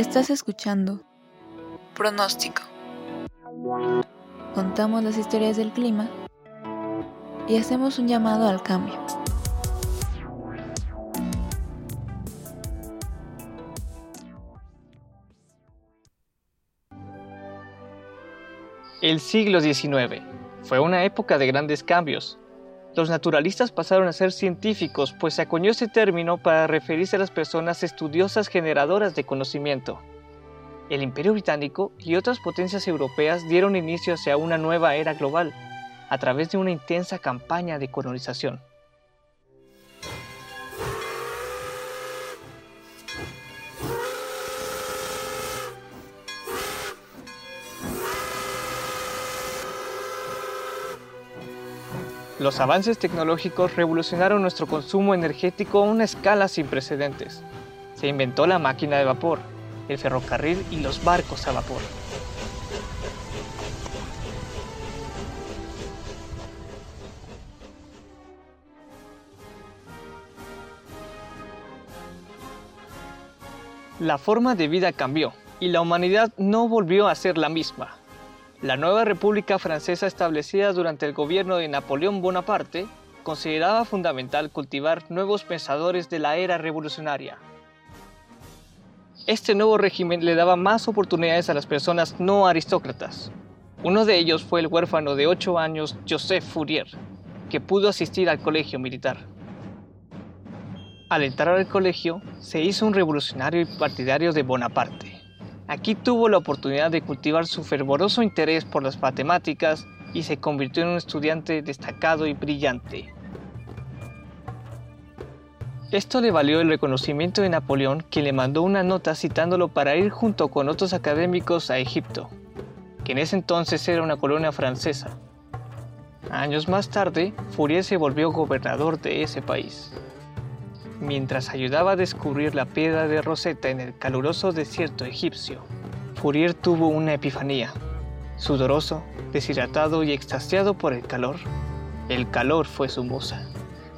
Estás escuchando Pronóstico. Contamos las historias del clima y hacemos un llamado al cambio. El siglo XIX fue una época de grandes cambios. Los naturalistas pasaron a ser científicos, pues se acuñó ese término para referirse a las personas estudiosas generadoras de conocimiento. El Imperio Británico y otras potencias europeas dieron inicio hacia una nueva era global, a través de una intensa campaña de colonización. Los avances tecnológicos revolucionaron nuestro consumo energético a una escala sin precedentes. Se inventó la máquina de vapor, el ferrocarril y los barcos a vapor. La forma de vida cambió y la humanidad no volvió a ser la misma. La nueva República Francesa establecida durante el gobierno de Napoleón Bonaparte consideraba fundamental cultivar nuevos pensadores de la era revolucionaria. Este nuevo régimen le daba más oportunidades a las personas no aristócratas. Uno de ellos fue el huérfano de 8 años Joseph Fourier, que pudo asistir al colegio militar. Al entrar al colegio, se hizo un revolucionario y partidario de Bonaparte. Aquí tuvo la oportunidad de cultivar su fervoroso interés por las matemáticas y se convirtió en un estudiante destacado y brillante. Esto le valió el reconocimiento de Napoleón, que le mandó una nota citándolo para ir junto con otros académicos a Egipto, que en ese entonces era una colonia francesa. Años más tarde, Fourier se volvió gobernador de ese país mientras ayudaba a descubrir la piedra de Rosetta en el caluroso desierto egipcio. Fourier tuvo una epifanía. Sudoroso, deshidratado y extasiado por el calor, el calor fue su musa,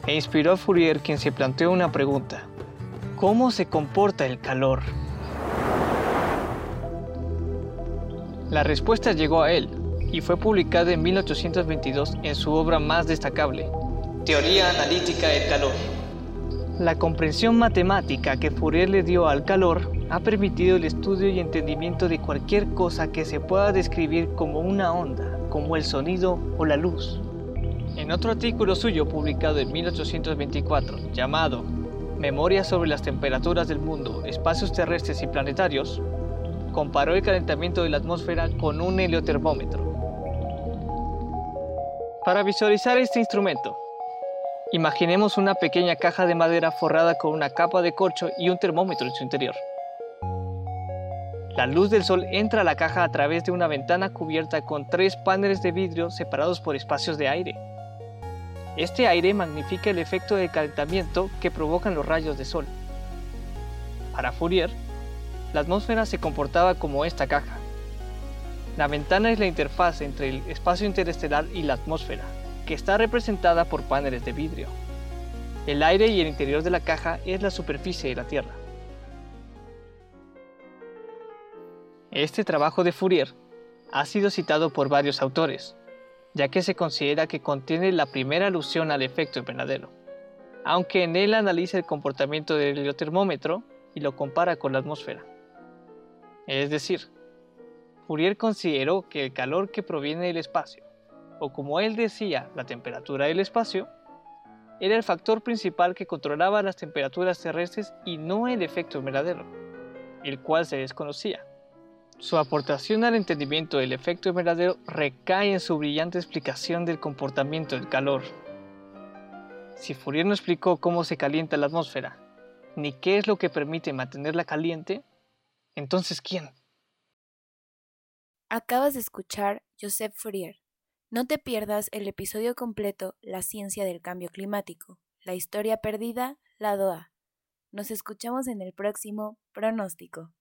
e inspiró a Fourier quien se planteó una pregunta. ¿Cómo se comporta el calor? La respuesta llegó a él y fue publicada en 1822 en su obra más destacable, Teoría Analítica del Calor. La comprensión matemática que Fourier le dio al calor ha permitido el estudio y entendimiento de cualquier cosa que se pueda describir como una onda, como el sonido o la luz. En otro artículo suyo publicado en 1824, llamado Memoria sobre las temperaturas del mundo, espacios terrestres y planetarios, comparó el calentamiento de la atmósfera con un heliotermómetro. Para visualizar este instrumento, Imaginemos una pequeña caja de madera forrada con una capa de corcho y un termómetro en su interior. La luz del sol entra a la caja a través de una ventana cubierta con tres paneles de vidrio separados por espacios de aire. Este aire magnifica el efecto de calentamiento que provocan los rayos de sol. Para Fourier, la atmósfera se comportaba como esta caja. La ventana es la interfaz entre el espacio interestelar y la atmósfera, está representada por paneles de vidrio. El aire y el interior de la caja es la superficie de la Tierra. Este trabajo de Fourier ha sido citado por varios autores, ya que se considera que contiene la primera alusión al efecto invernadero, aunque en él analiza el comportamiento del heliotermómetro y lo compara con la atmósfera. Es decir, Fourier consideró que el calor que proviene del espacio o como él decía, la temperatura del espacio, era el factor principal que controlaba las temperaturas terrestres y no el efecto invernadero, el cual se desconocía. Su aportación al entendimiento del efecto invernadero recae en su brillante explicación del comportamiento del calor. Si Fourier no explicó cómo se calienta la atmósfera, ni qué es lo que permite mantenerla caliente, entonces ¿quién? Acabas de escuchar Joseph Fourier no te pierdas el episodio completo La ciencia del cambio climático, la historia perdida, lado A. Nos escuchamos en el próximo pronóstico.